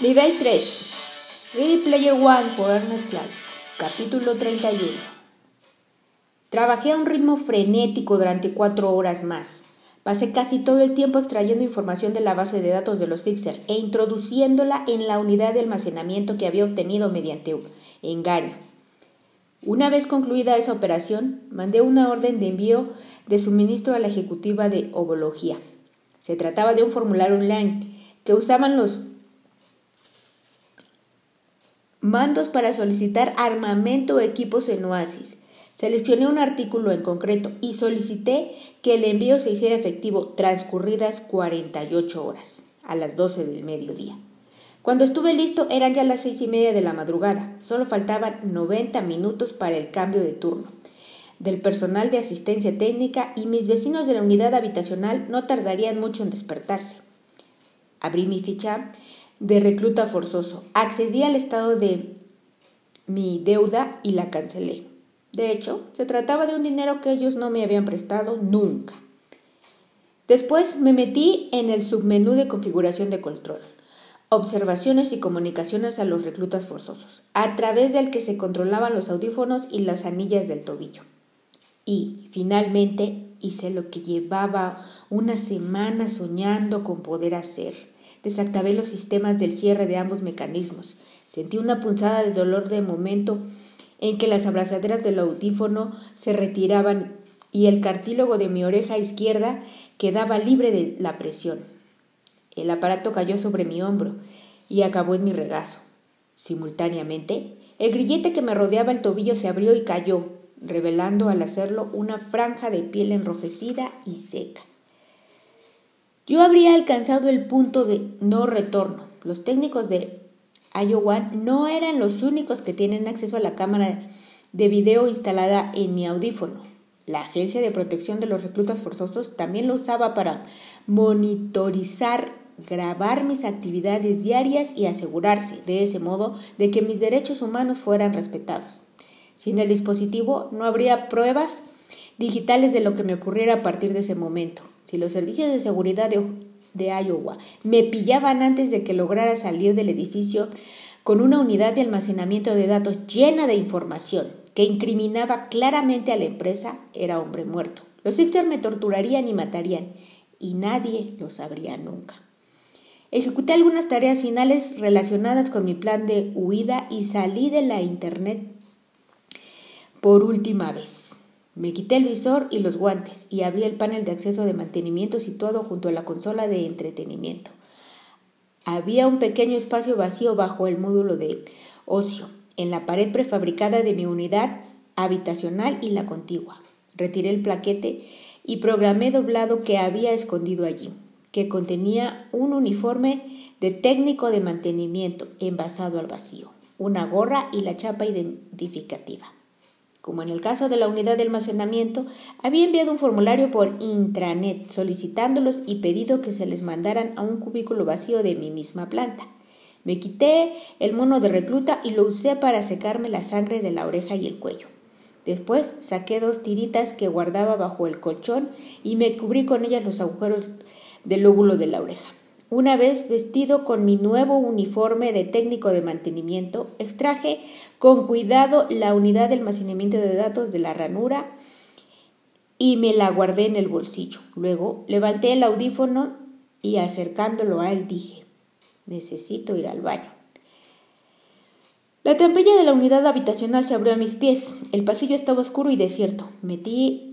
Nivel 3. Ready Player One por Ernest Clark. Capítulo 31. Trabajé a un ritmo frenético durante cuatro horas más. Pasé casi todo el tiempo extrayendo información de la base de datos de los Sixer e introduciéndola en la unidad de almacenamiento que había obtenido mediante engaño. Una vez concluida esa operación, mandé una orden de envío de suministro a la ejecutiva de ovología. Se trataba de un formulario online que usaban los mandos para solicitar armamento o equipos en Oasis. Seleccioné un artículo en concreto y solicité que el envío se hiciera efectivo transcurridas 48 horas, a las 12 del mediodía. Cuando estuve listo eran ya las seis y media de la madrugada. Solo faltaban 90 minutos para el cambio de turno. Del personal de asistencia técnica y mis vecinos de la unidad habitacional no tardarían mucho en despertarse. Abrí mi ficha de recluta forzoso. Accedí al estado de mi deuda y la cancelé. De hecho, se trataba de un dinero que ellos no me habían prestado nunca. Después me metí en el submenú de configuración de control, observaciones y comunicaciones a los reclutas forzosos, a través del que se controlaban los audífonos y las anillas del tobillo. Y, finalmente, hice lo que llevaba una semana soñando con poder hacer Desactivé los sistemas del cierre de ambos mecanismos. Sentí una punzada de dolor de momento en que las abrazaderas del audífono se retiraban y el cartílago de mi oreja izquierda quedaba libre de la presión. El aparato cayó sobre mi hombro y acabó en mi regazo. Simultáneamente, el grillete que me rodeaba el tobillo se abrió y cayó, revelando al hacerlo una franja de piel enrojecida y seca. Yo habría alcanzado el punto de no retorno. Los técnicos de Iowa no eran los únicos que tienen acceso a la cámara de video instalada en mi audífono. La Agencia de Protección de los Reclutas Forzosos también lo usaba para monitorizar, grabar mis actividades diarias y asegurarse, de ese modo, de que mis derechos humanos fueran respetados. Sin el dispositivo no habría pruebas digitales de lo que me ocurriera a partir de ese momento. Si los servicios de seguridad de, Iowa me pillaban antes de que lograra salir del edificio con una unidad de almacenamiento de datos llena de información que incriminaba claramente a la empresa, era hombre muerto. Los Sixers me torturarían y matarían, y nadie lo sabría nunca. Ejecuté algunas tareas finales relacionadas con mi plan de huida y salí de la Internet por última vez. Me quité el visor y los guantes y abrí el panel de acceso de mantenimiento situado junto a la consola de entretenimiento. Había un pequeño espacio vacío bajo el módulo de ocio, en la pared prefabricada de mi unidad habitacional y la contigua. Retiré el plaquete y programé doblado que había escondido allí, que contenía un uniforme de técnico de mantenimiento envasado al vacío, una gorra y la chapa identificativa. Como en el caso de la unidad de almacenamiento, había enviado un formulario por intranet solicitándolos y pedido que se les mandaran a un cubículo vacío de mi misma planta. Me quité el mono de recluta y lo usé para secarme la sangre de la oreja y el cuello. Después saqué dos tiritas que guardaba bajo el colchón y me cubrí con ellas los agujeros del lóbulo de la oreja. Una vez vestido con mi nuevo uniforme de técnico de mantenimiento, extraje con cuidado la unidad de almacenamiento de datos de la ranura y me la guardé en el bolsillo. Luego levanté el audífono y acercándolo a él dije, necesito ir al baño. La trampilla de la unidad habitacional se abrió a mis pies. El pasillo estaba oscuro y desierto. Metí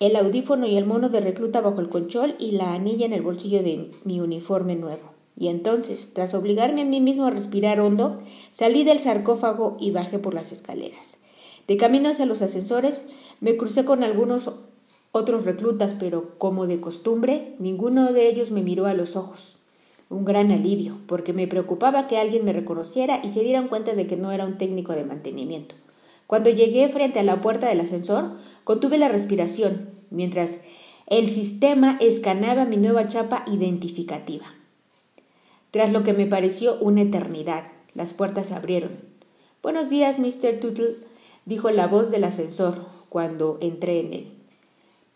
el audífono y el mono de recluta bajo el conchol y la anilla en el bolsillo de mi uniforme nuevo. Y entonces, tras obligarme a mí mismo a respirar hondo, salí del sarcófago y bajé por las escaleras. De camino hacia los ascensores, me crucé con algunos otros reclutas, pero como de costumbre, ninguno de ellos me miró a los ojos. Un gran alivio, porque me preocupaba que alguien me reconociera y se dieran cuenta de que no era un técnico de mantenimiento. Cuando llegué frente a la puerta del ascensor, Contuve la respiración mientras el sistema escaneaba mi nueva chapa identificativa. Tras lo que me pareció una eternidad, las puertas se abrieron. Buenos días, Mr. Tootle, dijo la voz del ascensor cuando entré en él.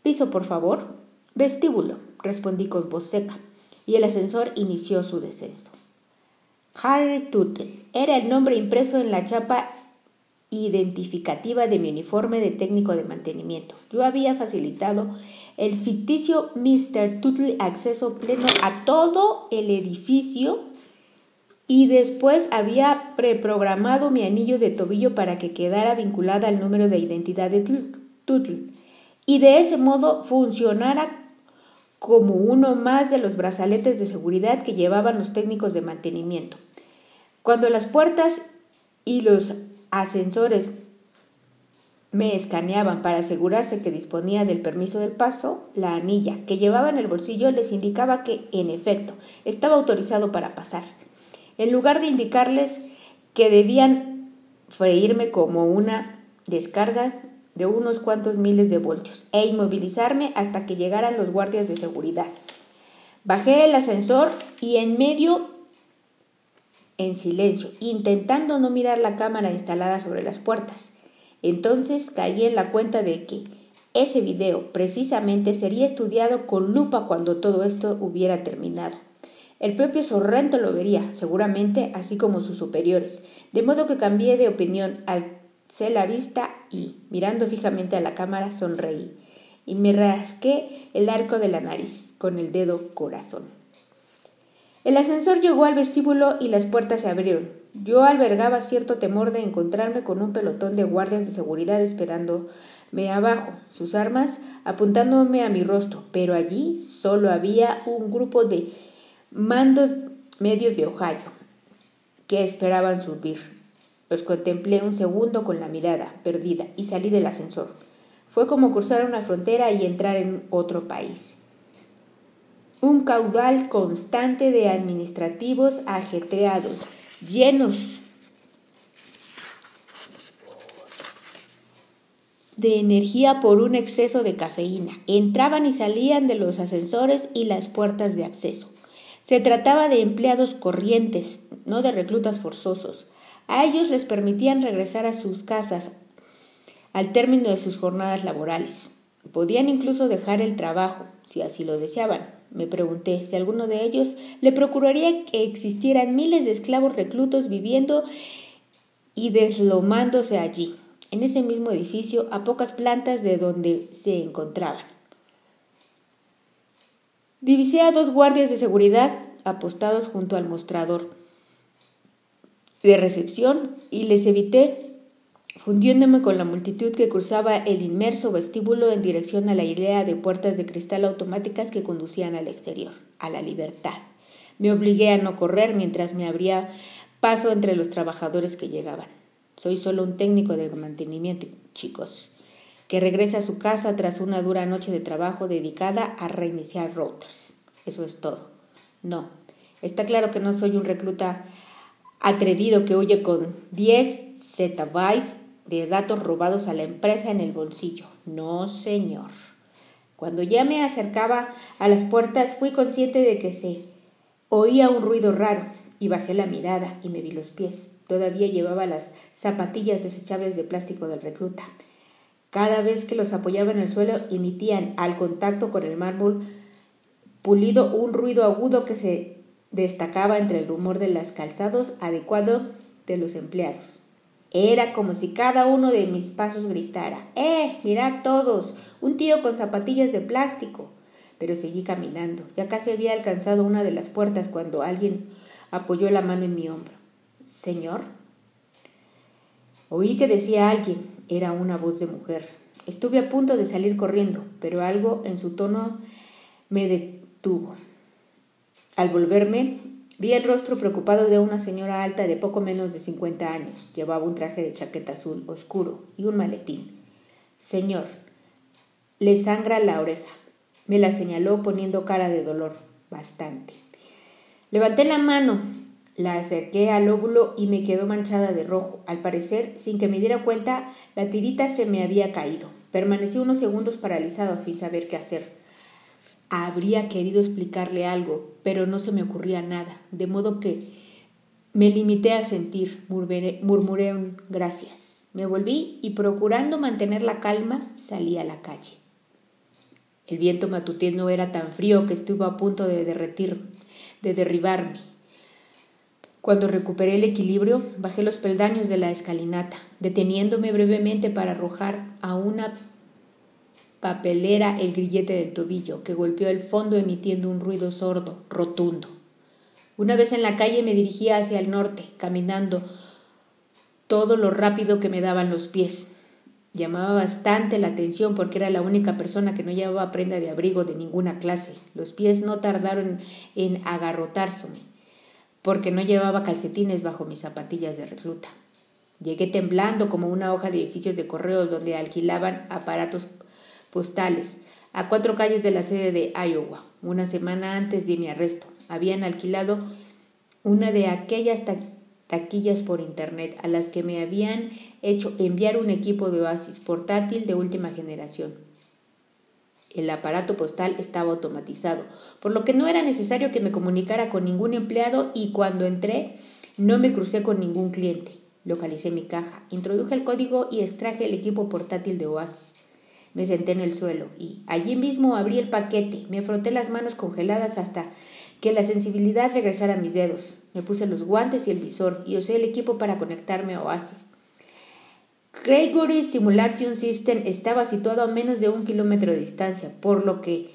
Piso, por favor. Vestíbulo, respondí con voz seca, y el ascensor inició su descenso. Harry Tuttle era el nombre impreso en la chapa identificativa de mi uniforme de técnico de mantenimiento. Yo había facilitado el ficticio Mr. Tuttle acceso pleno a todo el edificio y después había preprogramado mi anillo de tobillo para que quedara vinculada al número de identidad de Tuttle y de ese modo funcionara como uno más de los brazaletes de seguridad que llevaban los técnicos de mantenimiento. Cuando las puertas y los ascensores me escaneaban para asegurarse que disponía del permiso del paso, la anilla que llevaba en el bolsillo les indicaba que, en efecto, estaba autorizado para pasar. En lugar de indicarles que debían freírme como una descarga de unos cuantos miles de voltios e inmovilizarme hasta que llegaran los guardias de seguridad. Bajé el ascensor y en medio, en silencio, intentando no mirar la cámara instalada sobre las puertas. Entonces caí en la cuenta de que ese video precisamente sería estudiado con lupa cuando todo esto hubiera terminado. El propio Sorrento lo vería, seguramente, así como sus superiores, de modo que cambié de opinión al la vista y, mirando fijamente a la cámara, sonreí y me rasqué el arco de la nariz con el dedo corazón. El ascensor llegó al vestíbulo y las puertas se abrieron. Yo albergaba cierto temor de encontrarme con un pelotón de guardias de seguridad esperándome abajo, sus armas apuntándome a mi rostro, pero allí solo había un grupo de mandos medios de Ohio que esperaban subir. Los contemplé un segundo con la mirada perdida y salí del ascensor. Fue como cruzar una frontera y entrar en otro país. Un caudal constante de administrativos ajetreados, llenos de energía por un exceso de cafeína. Entraban y salían de los ascensores y las puertas de acceso. Se trataba de empleados corrientes, no de reclutas forzosos. A ellos les permitían regresar a sus casas al término de sus jornadas laborales. Podían incluso dejar el trabajo, si así lo deseaban. Me pregunté si alguno de ellos le procuraría que existieran miles de esclavos reclutos viviendo y deslomándose allí, en ese mismo edificio, a pocas plantas de donde se encontraban. Divisé a dos guardias de seguridad apostados junto al mostrador de recepción y les evité fundiéndome con la multitud que cruzaba el inmerso vestíbulo en dirección a la idea de puertas de cristal automáticas que conducían al exterior, a la libertad. Me obligué a no correr mientras me abría paso entre los trabajadores que llegaban. Soy solo un técnico de mantenimiento, chicos, que regresa a su casa tras una dura noche de trabajo dedicada a reiniciar routers. Eso es todo. No, está claro que no soy un recluta atrevido que huye con 10 zettabytes de datos robados a la empresa en el bolsillo. No, señor. Cuando ya me acercaba a las puertas fui consciente de que se oía un ruido raro y bajé la mirada y me vi los pies. Todavía llevaba las zapatillas desechables de plástico del recluta. Cada vez que los apoyaba en el suelo emitían al contacto con el mármol pulido un ruido agudo que se destacaba entre el rumor de los calzados adecuado de los empleados. Era como si cada uno de mis pasos gritara ¡Eh! Mirad todos. un tío con zapatillas de plástico. Pero seguí caminando. Ya casi había alcanzado una de las puertas cuando alguien apoyó la mano en mi hombro. Señor. Oí que decía alguien. Era una voz de mujer. Estuve a punto de salir corriendo, pero algo en su tono me detuvo. Al volverme, vi el rostro preocupado de una señora alta de poco menos de cincuenta años. Llevaba un traje de chaqueta azul oscuro y un maletín. Señor, le sangra la oreja. Me la señaló poniendo cara de dolor. Bastante. Levanté la mano, la acerqué al óvulo y me quedó manchada de rojo. Al parecer, sin que me diera cuenta, la tirita se me había caído. Permanecí unos segundos paralizado sin saber qué hacer. Habría querido explicarle algo, pero no se me ocurría nada, de modo que me limité a sentir, murmuré, un gracias. Me volví y procurando mantener la calma salí a la calle. El viento matutino era tan frío que estuvo a punto de derretir, de derribarme. Cuando recuperé el equilibrio, bajé los peldaños de la escalinata, deteniéndome brevemente para arrojar a una papelera el grillete del tobillo, que golpeó el fondo emitiendo un ruido sordo, rotundo. Una vez en la calle me dirigía hacia el norte, caminando todo lo rápido que me daban los pies. Llamaba bastante la atención porque era la única persona que no llevaba prenda de abrigo de ninguna clase. Los pies no tardaron en agarrotárseme, porque no llevaba calcetines bajo mis zapatillas de recluta. Llegué temblando como una hoja de edificios de correos donde alquilaban aparatos postales a cuatro calles de la sede de Iowa, una semana antes de mi arresto. Habían alquilado una de aquellas taquillas por internet a las que me habían hecho enviar un equipo de oasis portátil de última generación. El aparato postal estaba automatizado, por lo que no era necesario que me comunicara con ningún empleado y cuando entré no me crucé con ningún cliente. Localicé mi caja, introduje el código y extraje el equipo portátil de Oasis. Me senté en el suelo y allí mismo abrí el paquete, me froté las manos congeladas hasta que la sensibilidad regresara a mis dedos. Me puse los guantes y el visor y usé el equipo para conectarme a Oasis. Gregory Simulation System estaba situado a menos de un kilómetro de distancia, por lo que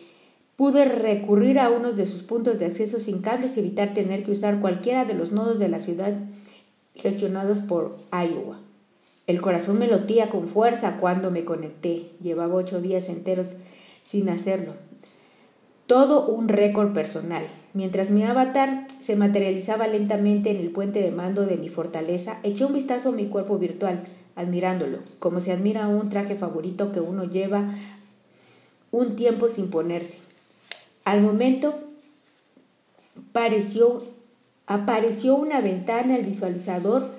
pude recurrir a uno de sus puntos de acceso sin cables y evitar tener que usar cualquiera de los nodos de la ciudad gestionados por Iowa. El corazón me lotía con fuerza cuando me conecté. Llevaba ocho días enteros sin hacerlo. Todo un récord personal. Mientras mi avatar se materializaba lentamente en el puente de mando de mi fortaleza, eché un vistazo a mi cuerpo virtual, admirándolo, como se admira un traje favorito que uno lleva un tiempo sin ponerse. Al momento apareció una ventana al visualizador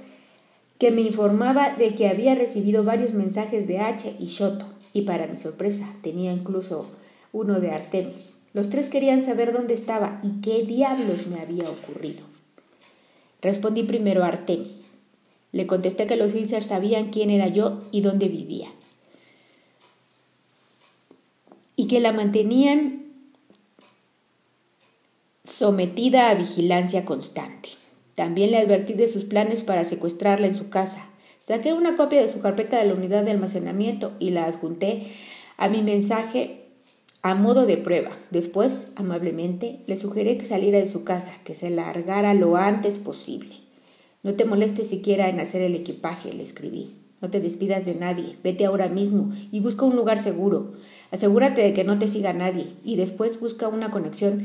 que me informaba de que había recibido varios mensajes de H y Shoto, y para mi sorpresa tenía incluso uno de Artemis. Los tres querían saber dónde estaba y qué diablos me había ocurrido. Respondí primero a Artemis. Le contesté que los Ilsers sabían quién era yo y dónde vivía. Y que la mantenían sometida a vigilancia constante. También le advertí de sus planes para secuestrarla en su casa. Saqué una copia de su carpeta de la unidad de almacenamiento y la adjunté a mi mensaje a modo de prueba. Después, amablemente, le sugerí que saliera de su casa, que se largara lo antes posible. No te molestes siquiera en hacer el equipaje, le escribí. No te despidas de nadie, vete ahora mismo y busca un lugar seguro. Asegúrate de que no te siga nadie y después busca una conexión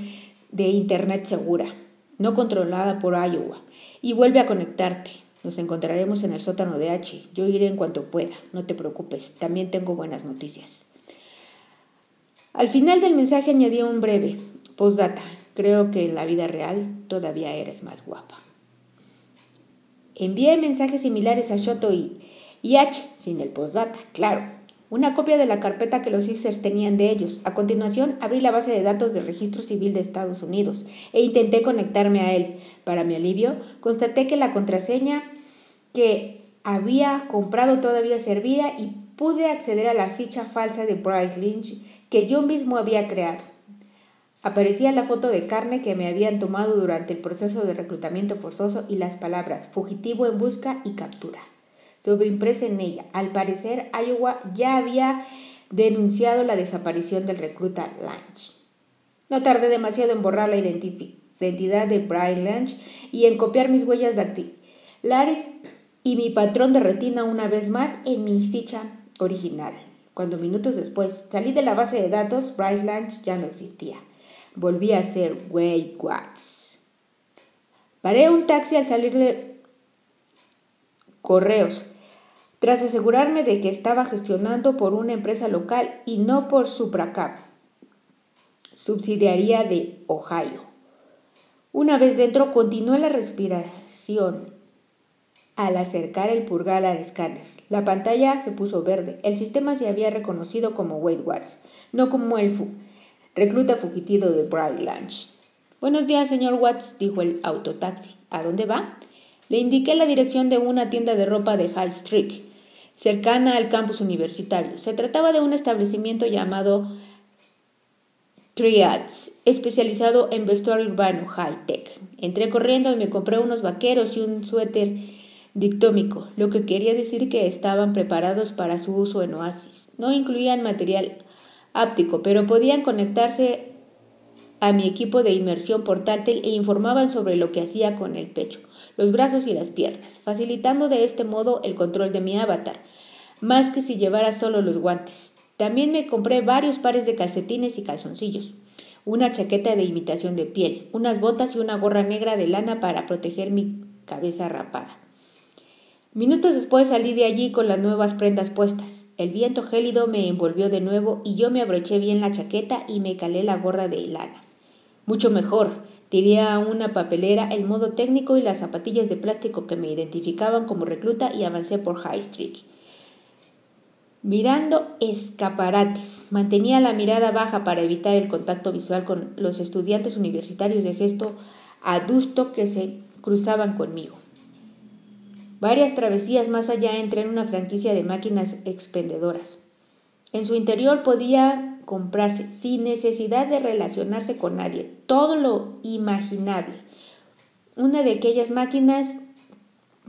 de Internet segura no controlada por Iowa, y vuelve a conectarte. Nos encontraremos en el sótano de H. Yo iré en cuanto pueda. No te preocupes. También tengo buenas noticias. Al final del mensaje añadió un breve. Postdata. Creo que en la vida real todavía eres más guapa. Envié mensajes similares a Shoto y, y H, sin el postdata, claro una copia de la carpeta que los Sixers tenían de ellos. A continuación, abrí la base de datos del Registro Civil de Estados Unidos e intenté conectarme a él. Para mi alivio, constaté que la contraseña que había comprado todavía servía y pude acceder a la ficha falsa de Bryce Lynch que yo mismo había creado. Aparecía la foto de carne que me habían tomado durante el proceso de reclutamiento forzoso y las palabras fugitivo en busca y captura sobreimpresa en ella. Al parecer, Iowa ya había denunciado la desaparición del recluta Lange. No tardé demasiado en borrar la identidad de Brian Lange y en copiar mis huellas dactilares y mi patrón de retina una vez más en mi ficha original. Cuando minutos después salí de la base de datos, Bryce Lange ya no existía. Volví a ser Wade Watts. Paré un taxi al salir de correos tras asegurarme de que estaba gestionando por una empresa local y no por Supracap, subsidiaria de Ohio. Una vez dentro, continué la respiración al acercar el purgal al escáner. La pantalla se puso verde. El sistema se había reconocido como Wade Watts, no como el recluta fugitivo de Bright Lunch. Buenos días, señor Watts, dijo el autotaxi. ¿A dónde va? Le indiqué la dirección de una tienda de ropa de High Street cercana al campus universitario. Se trataba de un establecimiento llamado Triads, especializado en vestuario urbano high-tech. Entré corriendo y me compré unos vaqueros y un suéter dictómico, lo que quería decir que estaban preparados para su uso en Oasis. No incluían material áptico, pero podían conectarse a mi equipo de inmersión portátil e informaban sobre lo que hacía con el pecho, los brazos y las piernas, facilitando de este modo el control de mi avatar, más que si llevara solo los guantes. También me compré varios pares de calcetines y calzoncillos, una chaqueta de imitación de piel, unas botas y una gorra negra de lana para proteger mi cabeza rapada. Minutos después salí de allí con las nuevas prendas puestas. El viento gélido me envolvió de nuevo y yo me abroché bien la chaqueta y me calé la gorra de lana. Mucho mejor, tiré a una papelera el modo técnico y las zapatillas de plástico que me identificaban como recluta y avancé por High Street. Mirando escaparates, mantenía la mirada baja para evitar el contacto visual con los estudiantes universitarios de gesto adusto que se cruzaban conmigo. Varias travesías más allá entré en una franquicia de máquinas expendedoras. En su interior podía comprarse sin necesidad de relacionarse con nadie todo lo imaginable. Una de aquellas máquinas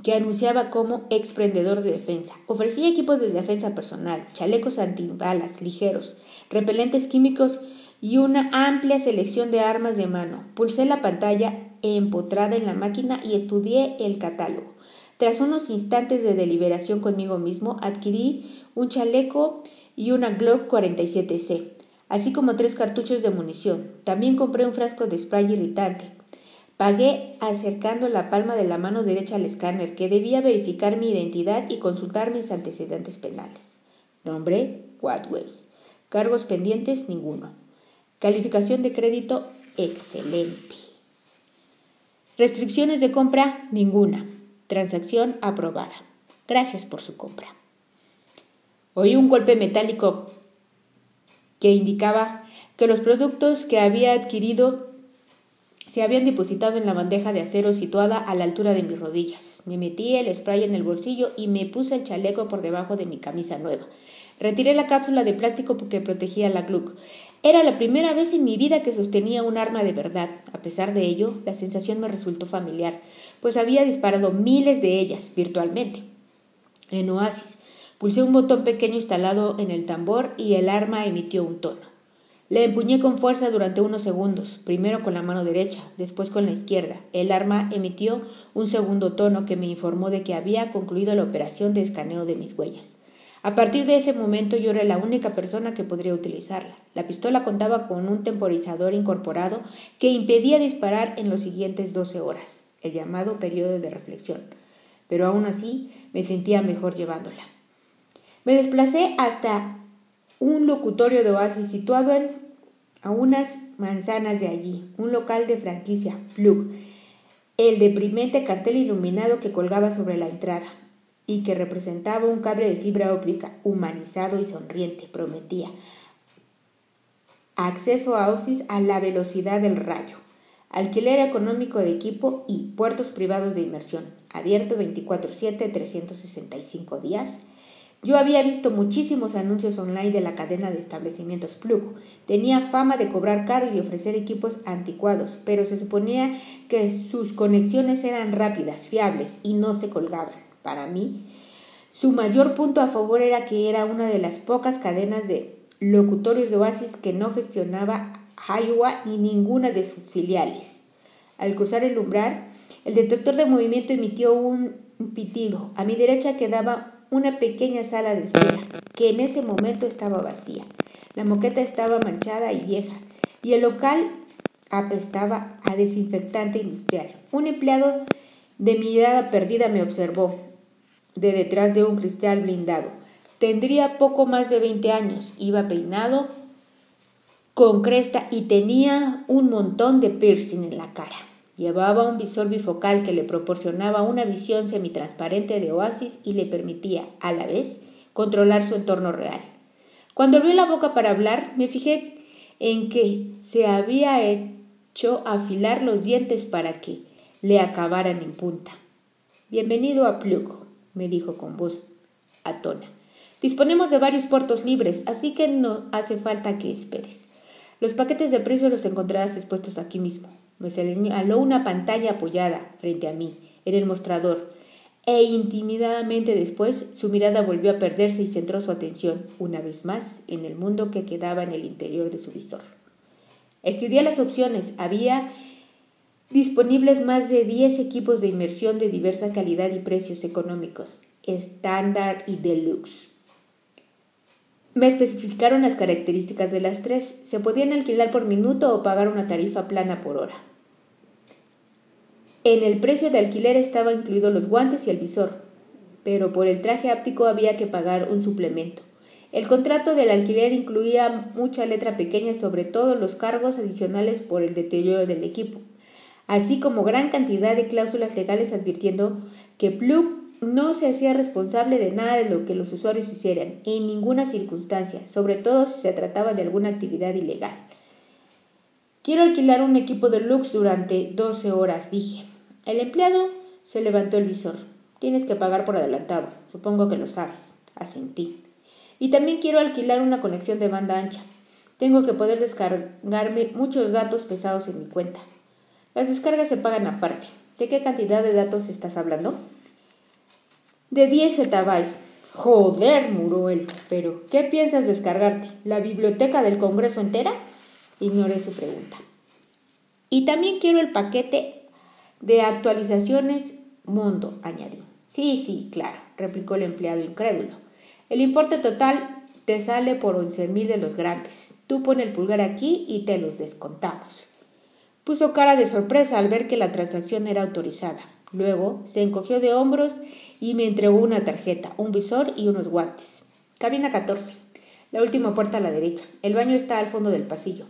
que anunciaba como exprendedor de defensa. Ofrecía equipos de defensa personal, chalecos antibalas ligeros, repelentes químicos y una amplia selección de armas de mano. Pulsé la pantalla empotrada en la máquina y estudié el catálogo. Tras unos instantes de deliberación conmigo mismo, adquirí un chaleco y una Glock 47C, así como tres cartuchos de munición. También compré un frasco de spray irritante, Pagué acercando la palma de la mano derecha al escáner, que debía verificar mi identidad y consultar mis antecedentes penales. Nombre, Wattways. Cargos pendientes, ninguno. Calificación de crédito, excelente. Restricciones de compra, ninguna. Transacción aprobada. Gracias por su compra. Oí un golpe metálico que indicaba que los productos que había adquirido se habían depositado en la bandeja de acero situada a la altura de mis rodillas. Me metí el spray en el bolsillo y me puse el chaleco por debajo de mi camisa nueva. Retiré la cápsula de plástico que protegía la Gluck. Era la primera vez en mi vida que sostenía un arma de verdad. A pesar de ello, la sensación me resultó familiar, pues había disparado miles de ellas virtualmente. En Oasis, pulsé un botón pequeño instalado en el tambor y el arma emitió un tono. Le empuñé con fuerza durante unos segundos, primero con la mano derecha, después con la izquierda. El arma emitió un segundo tono que me informó de que había concluido la operación de escaneo de mis huellas. A partir de ese momento yo era la única persona que podría utilizarla. La pistola contaba con un temporizador incorporado que impedía disparar en los siguientes 12 horas, el llamado periodo de reflexión. Pero aún así me sentía mejor llevándola. Me desplacé hasta un locutorio de oasis situado en, a unas manzanas de allí, un local de franquicia, Plug, el deprimente cartel iluminado que colgaba sobre la entrada y que representaba un cable de fibra óptica humanizado y sonriente, prometía. Acceso a Oasis a la velocidad del rayo, alquiler económico de equipo y puertos privados de inmersión, abierto 24/7, 365 días, yo había visto muchísimos anuncios online de la cadena de establecimientos Plug. Tenía fama de cobrar caro y ofrecer equipos anticuados, pero se suponía que sus conexiones eran rápidas, fiables y no se colgaban. Para mí, su mayor punto a favor era que era una de las pocas cadenas de locutorios de Oasis que no gestionaba Iowa ni ninguna de sus filiales. Al cruzar el umbral, el detector de movimiento emitió un pitido. A mi derecha quedaba una pequeña sala de espera, que en ese momento estaba vacía. La moqueta estaba manchada y vieja, y el local apestaba a desinfectante industrial. Un empleado de mirada perdida me observó de detrás de un cristal blindado. Tendría poco más de 20 años, iba peinado con cresta y tenía un montón de piercing en la cara. Llevaba un visor bifocal que le proporcionaba una visión semitransparente de oasis y le permitía, a la vez, controlar su entorno real. Cuando abrió la boca para hablar, me fijé en que se había hecho afilar los dientes para que le acabaran en punta. Bienvenido a Plug, me dijo con voz atona. Disponemos de varios puertos libres, así que no hace falta que esperes. Los paquetes de precio los encontrarás expuestos aquí mismo. Me señaló una pantalla apoyada frente a mí, en el mostrador, e intimidadamente después su mirada volvió a perderse y centró su atención, una vez más, en el mundo que quedaba en el interior de su visor. Estudié las opciones. Había disponibles más de 10 equipos de inmersión de diversa calidad y precios económicos, estándar y deluxe. Me especificaron las características de las tres. Se podían alquilar por minuto o pagar una tarifa plana por hora. En el precio de alquiler estaban incluidos los guantes y el visor, pero por el traje áptico había que pagar un suplemento. El contrato del alquiler incluía mucha letra pequeña sobre todos los cargos adicionales por el deterioro del equipo, así como gran cantidad de cláusulas legales advirtiendo que Plug no se hacía responsable de nada de lo que los usuarios hicieran, en ninguna circunstancia, sobre todo si se trataba de alguna actividad ilegal. Quiero alquilar un equipo de Lux durante 12 horas, dije. El empleado se levantó el visor. Tienes que pagar por adelantado. Supongo que lo sabes. Asentí. Y también quiero alquilar una conexión de banda ancha. Tengo que poder descargarme muchos datos pesados en mi cuenta. Las descargas se pagan aparte. ¿De qué cantidad de datos estás hablando? De 10 zettabytes. Joder, muró él. Pero, ¿qué piensas descargarte? ¿La biblioteca del Congreso entera? Ignoré su pregunta. Y también quiero el paquete de actualizaciones Mundo, añadió. Sí, sí, claro, replicó el empleado incrédulo. El importe total te sale por once mil de los grandes. Tú pon el pulgar aquí y te los descontamos. Puso cara de sorpresa al ver que la transacción era autorizada. Luego se encogió de hombros y me entregó una tarjeta, un visor y unos guantes. Cabina 14. La última puerta a la derecha. El baño está al fondo del pasillo.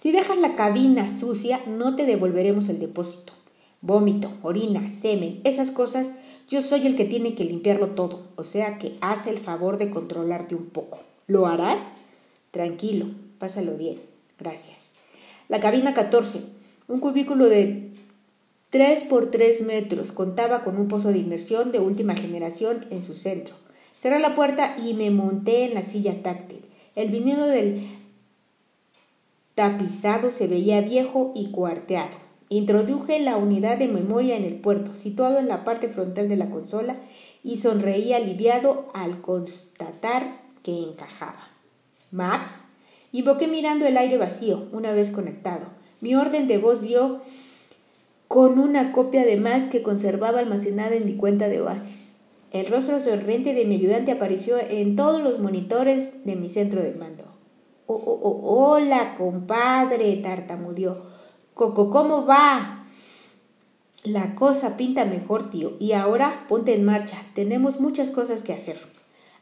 Si dejas la cabina sucia, no te devolveremos el depósito vómito, orina, semen, esas cosas, yo soy el que tiene que limpiarlo todo, o sea que haz el favor de controlarte un poco. ¿Lo harás? Tranquilo, pásalo bien. Gracias. La cabina 14, un cubículo de 3 por 3 metros, contaba con un pozo de inmersión de última generación en su centro. Cerré la puerta y me monté en la silla táctil. El vinilo del tapizado se veía viejo y cuarteado. Introduje la unidad de memoria en el puerto, situado en la parte frontal de la consola, y sonreí aliviado al constatar que encajaba. Max, invoqué mirando el aire vacío, una vez conectado. Mi orden de voz dio con una copia de Max que conservaba almacenada en mi cuenta de Oasis. El rostro sonriente de mi ayudante apareció en todos los monitores de mi centro de mando. Oh, oh, oh, hola, compadre, tartamudeó. Coco, ¿cómo va? La cosa pinta mejor, tío. Y ahora ponte en marcha. Tenemos muchas cosas que hacer.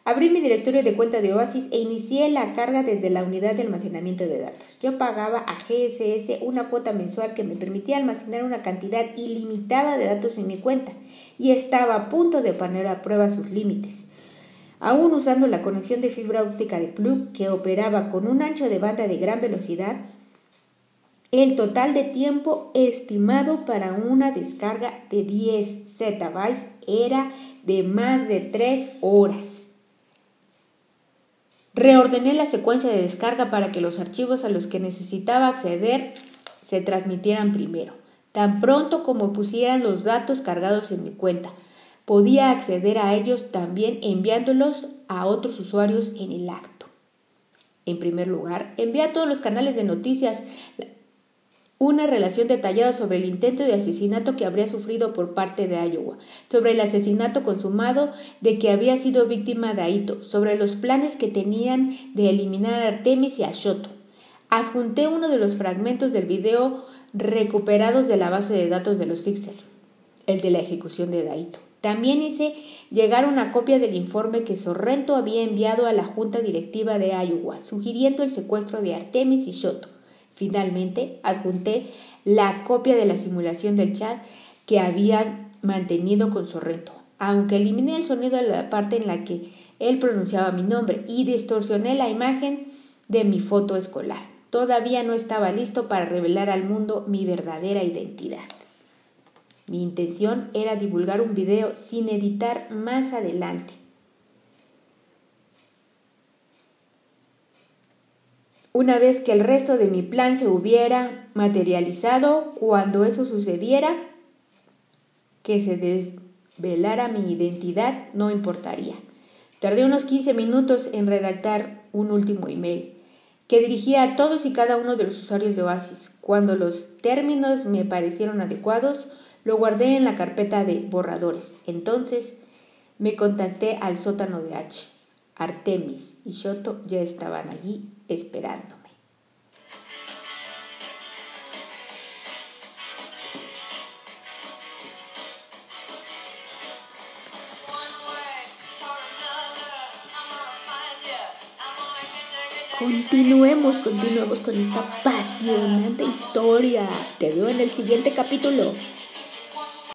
Abrí mi directorio de cuenta de Oasis e inicié la carga desde la unidad de almacenamiento de datos. Yo pagaba a GSS una cuota mensual que me permitía almacenar una cantidad ilimitada de datos en mi cuenta y estaba a punto de poner a prueba sus límites. Aún usando la conexión de fibra óptica de Plug que operaba con un ancho de banda de gran velocidad, el total de tiempo estimado para una descarga de 10 zettabytes era de más de 3 horas. Reordené la secuencia de descarga para que los archivos a los que necesitaba acceder se transmitieran primero. Tan pronto como pusieran los datos cargados en mi cuenta, podía acceder a ellos también enviándolos a otros usuarios en el acto. En primer lugar, envié a todos los canales de noticias una relación detallada sobre el intento de asesinato que habría sufrido por parte de Iowa, sobre el asesinato consumado de que había sido víctima de sobre los planes que tenían de eliminar a Artemis y a Shoto. Adjunté uno de los fragmentos del video recuperados de la base de datos de los Sixer, el de la ejecución de Daito. También hice llegar una copia del informe que Sorrento había enviado a la junta directiva de Iowa, sugiriendo el secuestro de Artemis y Shoto. Finalmente, adjunté la copia de la simulación del chat que habían mantenido con Sorrento, aunque eliminé el sonido de la parte en la que él pronunciaba mi nombre y distorsioné la imagen de mi foto escolar. Todavía no estaba listo para revelar al mundo mi verdadera identidad. Mi intención era divulgar un video sin editar más adelante. Una vez que el resto de mi plan se hubiera materializado, cuando eso sucediera, que se desvelara mi identidad, no importaría. Tardé unos 15 minutos en redactar un último email que dirigía a todos y cada uno de los usuarios de Oasis. Cuando los términos me parecieron adecuados, lo guardé en la carpeta de borradores. Entonces me contacté al sótano de H. Artemis y Shoto ya estaban allí esperándome. Continuemos, continuemos con esta apasionante historia. Te veo en el siguiente capítulo.